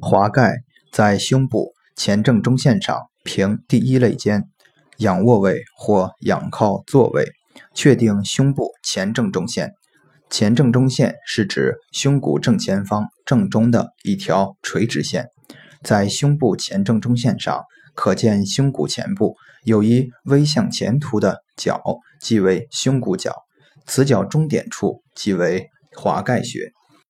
滑盖在胸部前正中线上平第一肋间，仰卧位或仰靠坐位，确定胸部前正中线。前正中线是指胸骨正前方正中的一条垂直线，在胸部前正中线上可见胸骨前部有一微向前凸的角，即为胸骨角，此角中点处即为滑盖穴。